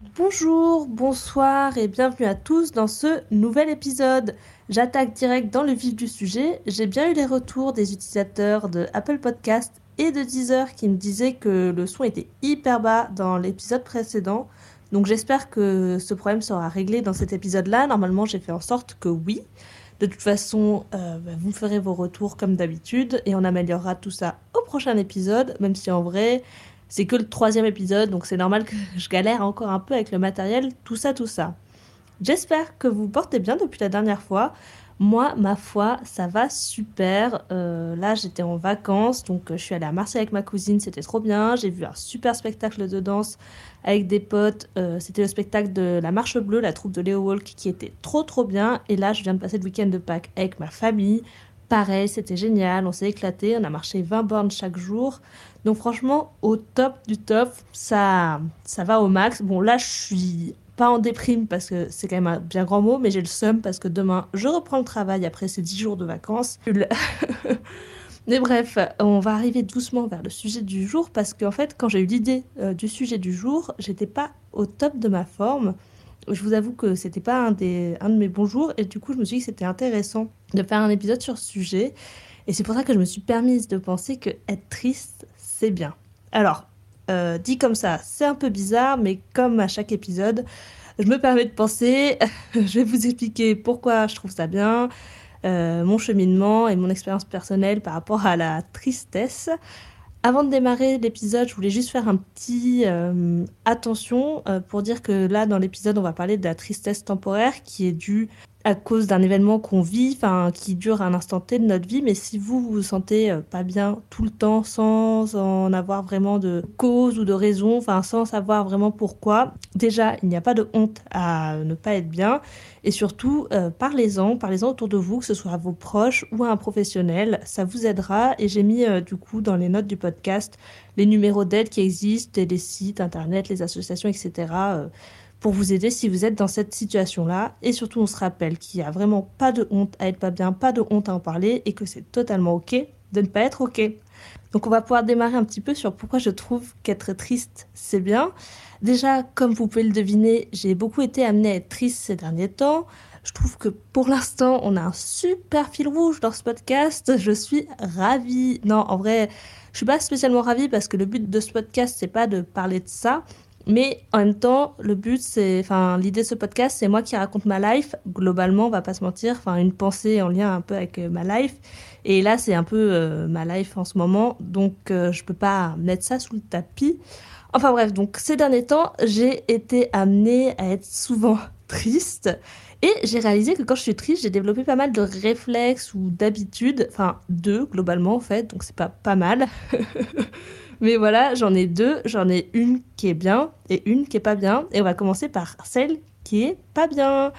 Bonjour, bonsoir et bienvenue à tous dans ce nouvel épisode. J'attaque direct dans le vif du sujet. J'ai bien eu les retours des utilisateurs de Apple Podcast et de Deezer qui me disaient que le son était hyper bas dans l'épisode précédent. Donc j'espère que ce problème sera réglé dans cet épisode-là. Normalement, j'ai fait en sorte que oui. De toute façon, euh, bah, vous ferez vos retours comme d'habitude et on améliorera tout ça au prochain épisode, même si en vrai, c'est que le troisième épisode, donc c'est normal que je galère encore un peu avec le matériel, tout ça, tout ça. J'espère que vous portez bien depuis la dernière fois. Moi, ma foi, ça va super. Euh, là, j'étais en vacances, donc euh, je suis allée à Marseille avec ma cousine, c'était trop bien. J'ai vu un super spectacle de danse avec des potes. Euh, c'était le spectacle de La Marche Bleue, la troupe de Léo Walk, qui était trop trop bien. Et là, je viens de passer le week-end de Pâques avec ma famille. Pareil, c'était génial, on s'est éclaté, on a marché 20 bornes chaque jour. Donc franchement, au top du top, ça, ça va au max. Bon, là, je suis pas en déprime parce que c'est quand même un bien grand mot, mais j'ai le seum parce que demain, je reprends le travail après ces 10 jours de vacances. mais bref, on va arriver doucement vers le sujet du jour parce qu'en fait, quand j'ai eu l'idée euh, du sujet du jour, j'étais pas au top de ma forme. Je vous avoue que c'était pas un, des, un de mes bons jours et du coup, je me suis dit que c'était intéressant de faire un épisode sur ce sujet. Et c'est pour ça que je me suis permise de penser que être triste, c'est bien. Alors, euh, dit comme ça, c'est un peu bizarre, mais comme à chaque épisode, je me permets de penser, je vais vous expliquer pourquoi je trouve ça bien, euh, mon cheminement et mon expérience personnelle par rapport à la tristesse. Avant de démarrer l'épisode, je voulais juste faire un petit euh, attention pour dire que là, dans l'épisode, on va parler de la tristesse temporaire qui est due à cause d'un événement qu'on vit, qui dure un instant T de notre vie, mais si vous vous, sentez euh, pas bien tout le temps sans en avoir vraiment de cause ou de raison, enfin sans savoir vraiment pourquoi, déjà il n'y a pas de honte à ne pas être bien. Et surtout euh, parlez-en, parlez-en autour de vous, que ce soit à vos proches ou à un professionnel, ça vous aidera. Et j'ai mis euh, du coup dans les notes du podcast les numéros d'aide qui existent, et les sites internet, les associations, etc pour vous aider si vous êtes dans cette situation-là. Et surtout, on se rappelle qu'il n'y a vraiment pas de honte à être pas bien, pas de honte à en parler et que c'est totalement OK de ne pas être OK. Donc on va pouvoir démarrer un petit peu sur pourquoi je trouve qu'être triste, c'est bien. Déjà, comme vous pouvez le deviner, j'ai beaucoup été amenée à être triste ces derniers temps. Je trouve que pour l'instant, on a un super fil rouge dans ce podcast. Je suis ravie. Non, en vrai, je suis pas spécialement ravie parce que le but de ce podcast, c'est pas de parler de ça, mais en même temps, le but, c'est, enfin, l'idée de ce podcast, c'est moi qui raconte ma life. Globalement, on va pas se mentir, enfin, une pensée en lien un peu avec euh, ma life. Et là, c'est un peu euh, ma life en ce moment, donc euh, je peux pas mettre ça sous le tapis. Enfin bref, donc ces derniers temps, j'ai été amenée à être souvent triste. Et j'ai réalisé que quand je suis triste, j'ai développé pas mal de réflexes ou d'habitudes, enfin deux globalement en fait, donc c'est pas pas mal. Mais voilà, j'en ai deux. J'en ai une qui est bien et une qui est pas bien. Et on va commencer par celle qui est pas bien.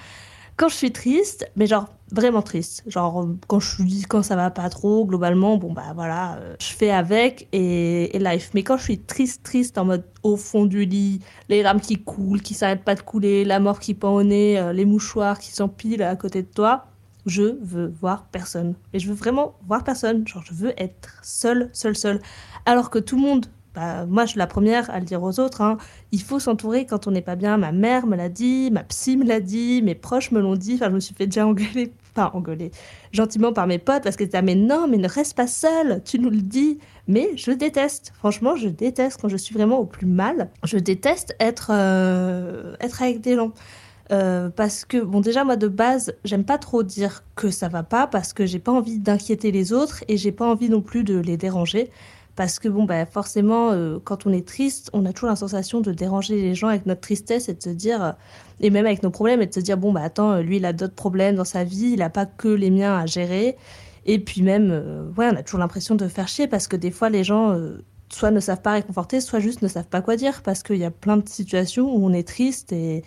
Quand je suis triste, mais genre vraiment triste, genre quand je suis quand ça va pas trop, globalement, bon bah voilà, euh, je fais avec et, life. Mais quand je suis triste, triste en mode au fond du lit, les rames qui coulent, qui s'arrêtent pas de couler, la mort qui pend au nez, euh, les mouchoirs qui s'empilent à côté de toi, je veux voir personne. Et je veux vraiment voir personne. Genre, je veux être seule, seule, seule. Alors que tout le monde, bah, moi je suis la première à le dire aux autres, hein, il faut s'entourer quand on n'est pas bien. Ma mère me l'a dit, ma psy me l'a dit, mes proches me l'ont dit. Enfin, je me suis fait déjà engueuler, enfin engueuler, gentiment par mes potes parce qu'ils disaient mais non, mais ne reste pas seule, tu nous le dis. Mais je déteste, franchement, je déteste quand je suis vraiment au plus mal. Je déteste être, euh, être avec des gens. Euh, parce que, bon, déjà, moi, de base, j'aime pas trop dire que ça va pas parce que j'ai pas envie d'inquiéter les autres et j'ai pas envie non plus de les déranger. Parce que, bon, bah, forcément, euh, quand on est triste, on a toujours la sensation de déranger les gens avec notre tristesse et de se dire, euh, et même avec nos problèmes, et de se dire, bon, bah, attends, lui, il a d'autres problèmes dans sa vie, il a pas que les miens à gérer. Et puis même, ouais, on a toujours l'impression de faire chier parce que des fois, les gens soit ne savent pas réconforter, soit juste ne savent pas quoi dire parce qu'il y a plein de situations où on est triste et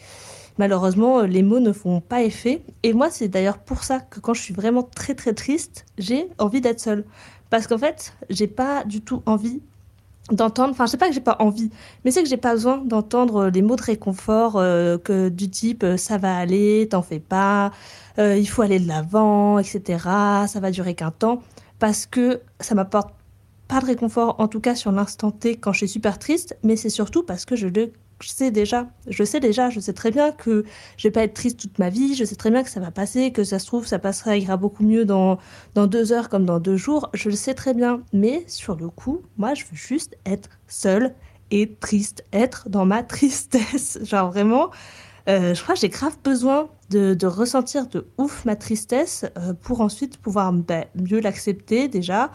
malheureusement, euh, les mots ne font pas effet. Et moi, c'est d'ailleurs pour ça que quand je suis vraiment très très triste, j'ai envie d'être seule. Parce qu'en fait, j'ai pas du tout envie d'entendre, enfin je sais pas que j'ai pas envie, mais c'est que j'ai pas besoin d'entendre les mots de réconfort euh, que du type euh, ça va aller, t'en fais pas, il faut aller de l'avant, etc. Ça va durer qu'un temps, parce que ça m'apporte pas de réconfort, en tout cas sur l'instant T quand je suis super triste, mais c'est surtout parce que je ne sais déjà. Je sais déjà. Je sais très bien que je vais pas être triste toute ma vie. Je sais très bien que ça va passer, que ça se trouve, ça passera, ira beaucoup mieux dans, dans deux heures comme dans deux jours. Je le sais très bien. Mais sur le coup, moi, je veux juste être seule et triste. Être dans ma tristesse. Genre vraiment. Euh, je crois que j'ai grave besoin de, ressentir de ouf ma tristesse euh, pour ensuite pouvoir bah, mieux l'accepter déjà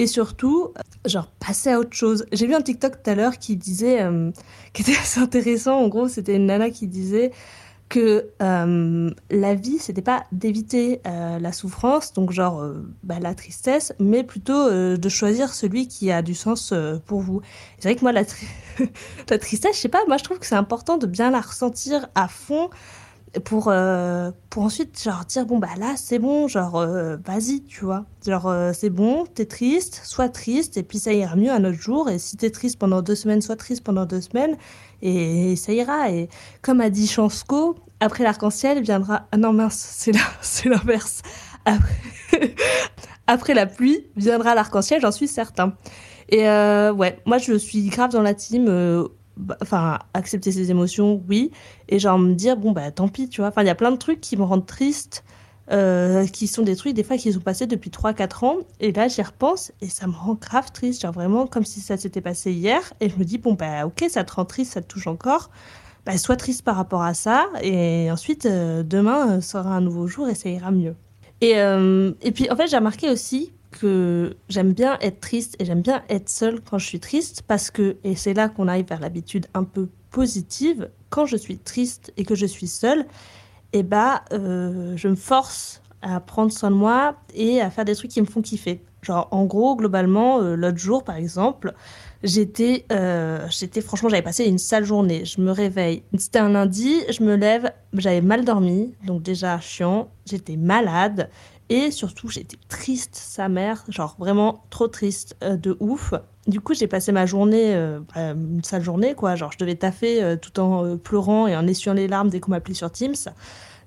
et surtout, genre, passer à autre chose. J'ai vu un TikTok tout à l'heure qui disait, euh, qui était assez intéressant. En gros, c'était une nana qui disait que euh, la vie, c'était pas d'éviter euh, la souffrance, donc genre bah, la tristesse, mais plutôt de choisir celui qui a du sens pour vous. C'est vrai que moi, la, la tristesse, je sais pas, moi je trouve que c'est important de bien la ressentir à fond pour, euh, pour ensuite genre dire bon bah là c'est bon genre euh, vas-y tu vois. Genre euh, c'est bon t'es triste sois triste et puis ça ira mieux un autre jour et si t'es triste pendant deux semaines sois triste pendant deux semaines et, ça ira. Et comme a dit Chansco après l'arc-en-ciel viendra ah non mince c'est là c'est l'inverse. Après... la pluie viendra l'arc-en-ciel j'en suis certain. Et ouais moi je suis grave dans la team enfin accepter ses émotions oui. Et genre me dire bon bah tant pis tu vois. Enfin il y a plein de trucs qui me rendent triste euh, qui sont des trucs des fois qui sont passés depuis 3-4 ans. Et là j'y repense et ça me rend grave triste. Genre vraiment comme si ça s'était passé hier. Et je me dis bon bah ok ça te rend triste ça te touche encore. Bah sois triste par rapport à ça. Et ensuite euh, demain sera un nouveau jour et ça ira mieux. Et, euh, et puis en fait j'ai remarqué aussi que j'aime bien être triste et j'aime bien être seule quand je suis triste parce que, et c'est là qu'on arrive vers l'habitude un peu positive, quand je suis triste et que je suis seule, et eh bah, euh, je me force à prendre soin de moi et à faire des trucs qui me font kiffer. Genre, en gros, globalement, euh, l'autre jour, par exemple, j'étais, euh, j'étais, franchement, j'avais passé une sale journée. Je me réveille. C'était un lundi, je me lève, j'avais mal dormi, donc déjà chiant. J'étais malade. Et surtout, j'étais triste, sa mère, genre vraiment trop triste, euh, de ouf. Du coup, j'ai passé ma journée, euh, bah, une sale journée, quoi. Genre, je devais taffer euh, tout en pleurant et en essuyant les larmes dès qu'on m'appelait sur Teams.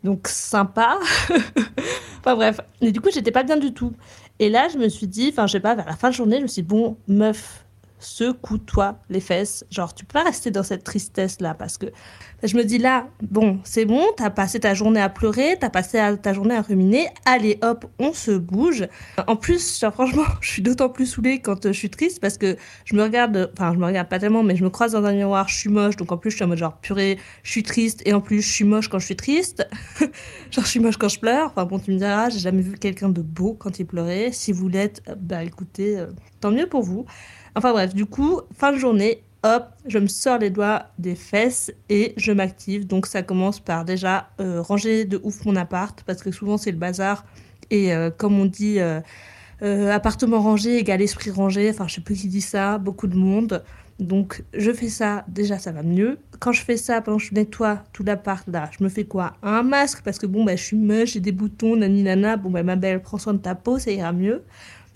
Donc, sympa. enfin, bref. Mais du coup, j'étais pas bien du tout. Et là, je me suis dit, enfin, je sais pas, vers la fin de journée, je me suis dit, bon, meuf, secoue-toi les fesses. Genre, tu peux pas rester dans cette tristesse-là parce que je me dis là, bon, c'est bon, t'as passé ta journée à pleurer, t'as passé ta journée à ruminer, allez hop, on se bouge. En plus, genre, franchement, je suis d'autant plus saoulée quand euh, je suis triste parce que je me regarde, enfin, je me regarde pas tellement, mais je me croise dans un miroir, je suis moche, donc en plus, je suis en mode genre purée, je suis triste et en plus, je suis moche quand je suis triste. genre, je suis moche quand je pleure. Enfin, bon, tu me diras, j'ai jamais vu quelqu'un de beau quand il pleurait. Si vous l'êtes, bah écoutez, euh, tant mieux pour vous. Enfin bref, du coup, fin de journée, hop, je me sors les doigts des fesses et je m'active. Donc ça commence par déjà euh, ranger de ouf mon appart parce que souvent c'est le bazar. Et euh, comme on dit, euh, appartement rangé égale esprit rangé. Enfin, je sais plus qui dit ça, beaucoup de monde. Donc je fais ça, déjà ça va mieux. Quand je fais ça, pendant que je nettoie tout l'appart là, je me fais quoi? Un masque parce que bon bah je suis moche, j'ai des boutons, nani nana, bon bah ma belle, prends soin de ta peau, ça ira mieux.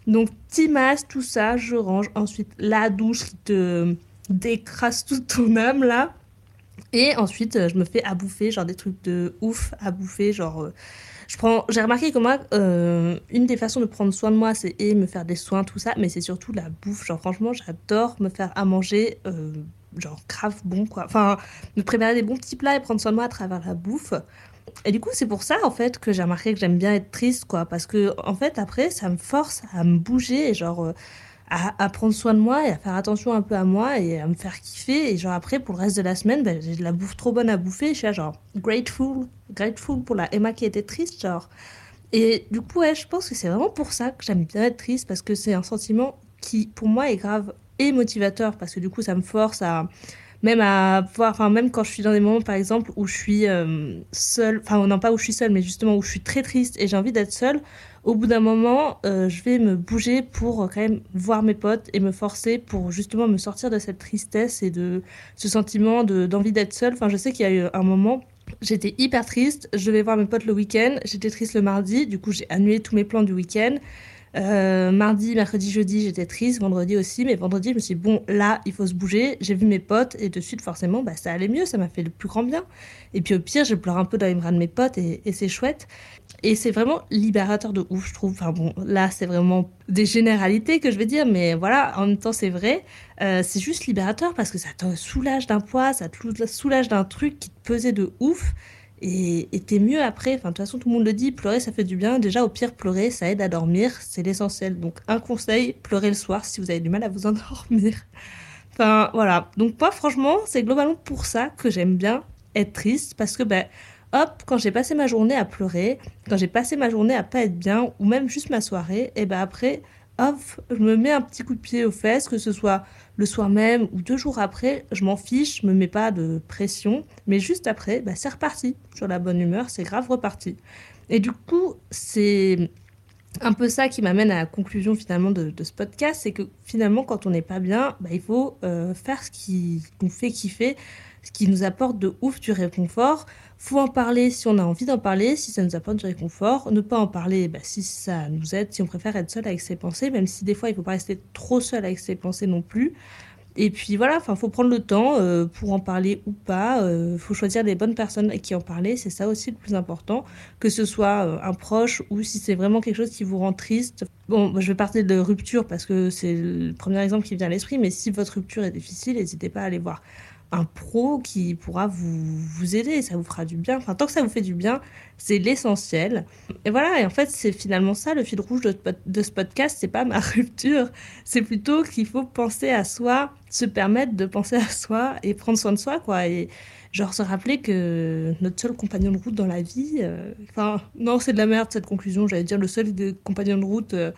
Donc, masque, tout ça, je range. Ensuite, la douche qui te décrase toute ton âme, là. Et ensuite, euh, je me fais à bouffer, genre des trucs de ouf à bouffer. Genre, euh, je prends. J'ai remarqué que moi, euh, une des façons de prendre soin de moi, c'est et me faire des soins, tout ça, mais c'est surtout la bouffe. Genre, franchement, j'adore me faire à manger, genre grave bon, quoi. Enfin, me préparer des bons petits plats et prendre soin de moi à travers la bouffe. Et du coup, c'est pour ça, en fait, que j'ai remarqué que j'aime bien être triste, quoi. Parce que, en fait, après, ça me force à me bouger et, genre, euh, à, prendre soin de moi et à faire attention un peu à moi et à me faire kiffer. Et, genre, après, pour le reste de la semaine, ben, j'ai de la bouffe trop bonne à bouffer. Je suis genre, grateful, grateful pour la Emma qui était triste, genre. Et du coup, ouais, je pense que c'est vraiment pour ça que j'aime bien être triste, parce que c'est un sentiment qui, pour moi, est grave et motivateur, parce que du coup, ça me force à même à voir, enfin même quand je suis dans des moments par exemple où je suis euh, seule, enfin non pas où je suis seule, mais justement où je suis très triste et j'ai envie d'être seule, au bout d'un moment, euh, je vais me bouger pour euh, quand même voir mes potes et me forcer pour justement me sortir de cette tristesse et de ce sentiment d'envie d'être seule. Enfin, je sais qu'il y a eu un moment, j'étais hyper triste, je vais voir mes potes le week-end, j'étais triste le mardi, du coup j'ai annulé tous mes plans du week-end. Euh, mardi, mercredi, jeudi, j'étais triste, vendredi aussi, mais vendredi, je me suis dit, bon, là, il faut se bouger. J'ai vu mes potes et de suite, forcément, bah, ça allait mieux, ça m'a fait le plus grand bien. Et puis au pire, je pleure un peu dans les bras de mes potes et, c'est chouette. Et c'est vraiment libérateur de ouf, je trouve. Enfin bon, là, c'est vraiment des généralités que je vais dire, mais voilà, en même temps, c'est vrai. Euh, c'est juste libérateur parce que ça te soulage d'un poids, ça te soulage d'un truc qui te pesait de ouf. Et t'es mieux après. Enfin, de toute façon, tout le monde le dit, pleurer, ça fait du bien. Déjà, au pire, pleurer, ça aide à dormir. C'est l'essentiel. Donc, un conseil, pleurez le soir si vous avez du mal à vous endormir. Enfin, voilà. Donc, moi, franchement, c'est globalement pour ça que j'aime bien être triste. Parce que, ben, hop, quand j'ai passé ma journée à pleurer, quand j'ai passé ma journée à pas être bien, ou même juste ma soirée, et ben après, hop, je me mets un petit coup de pied aux fesses, que ce soit le soir même ou deux jours après, je m'en fiche, je me mets pas de pression, mais juste après, bah, c'est reparti. Sur la bonne humeur, c'est grave reparti. Et du coup, c'est un peu ça qui m'amène à la conclusion finalement de, ce podcast, c'est que finalement, quand on n'est pas bien, bah, il faut euh, faire ce qui nous fait kiffer, ce qui nous apporte de ouf du réconfort faut en parler si on a envie d'en parler, si ça nous apporte du réconfort. Ne pas en parler bah, si ça nous aide, si on préfère être seul avec ses pensées, même si des fois il ne faut pas rester trop seul avec ses pensées non plus. Et puis voilà, enfin, faut prendre le temps euh, pour en parler ou pas. Euh, faut choisir les bonnes personnes avec qui en parler. C'est ça aussi le plus important, que ce soit euh, un proche ou si c'est vraiment quelque chose qui vous rend triste. Bon, je vais partir de rupture parce que c'est le premier exemple qui vient à l'esprit. Mais si votre rupture est difficile, n'hésitez pas à aller voir un pro qui pourra vous, vous aider, ça vous fera du bien. Enfin, tant que ça vous fait du bien, c'est l'essentiel. Et voilà, et en fait, c'est finalement ça le fil rouge de, ce podcast, c'est pas ma rupture, c'est plutôt qu'il faut penser à soi, se permettre de penser à soi et prendre soin de soi, quoi. Et genre se rappeler que notre seul compagnon de route dans la vie, euh, enfin, non, c'est de la merde cette conclusion, j'allais dire le seul compagnon de route euh,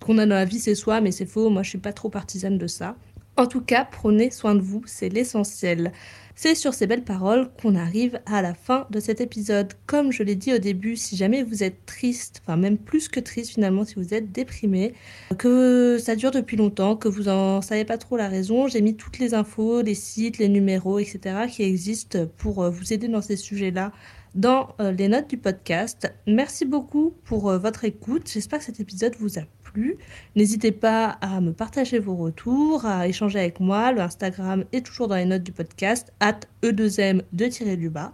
qu'on a dans la vie, c'est soi, mais c'est faux, moi je suis pas trop partisane de ça. En tout cas, prenez soin de vous, c'est l'essentiel. C'est sur ces belles paroles qu'on arrive à la fin de cet épisode. Comme je l'ai dit au début, si jamais vous êtes triste, enfin même plus que triste finalement, si vous êtes déprimé, que ça dure depuis longtemps, que vous en savez pas trop la raison, j'ai mis toutes les infos, les sites, les numéros, etc. qui existent pour euh, vous aider dans ces sujets-là dans euh, les notes du podcast. Merci beaucoup pour euh, votre écoute. J'espère que cet épisode vous a N'hésitez pas à me partager vos retours, à échanger avec moi. Le Instagram est toujours dans les notes du podcast, at e2m de du bas.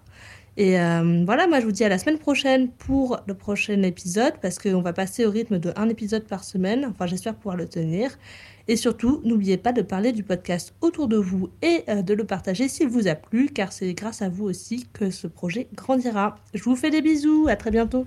Et euh, voilà, moi je vous dis à la semaine prochaine pour le prochain épisode parce qu'on va passer au rythme de un épisode par semaine. Enfin, j'espère pouvoir le tenir. Et surtout, n'oubliez pas de parler du podcast autour de vous et euh, de le partager s'il vous a plu, car c'est grâce à vous aussi que ce projet grandira. Je vous fais des bisous, à très bientôt.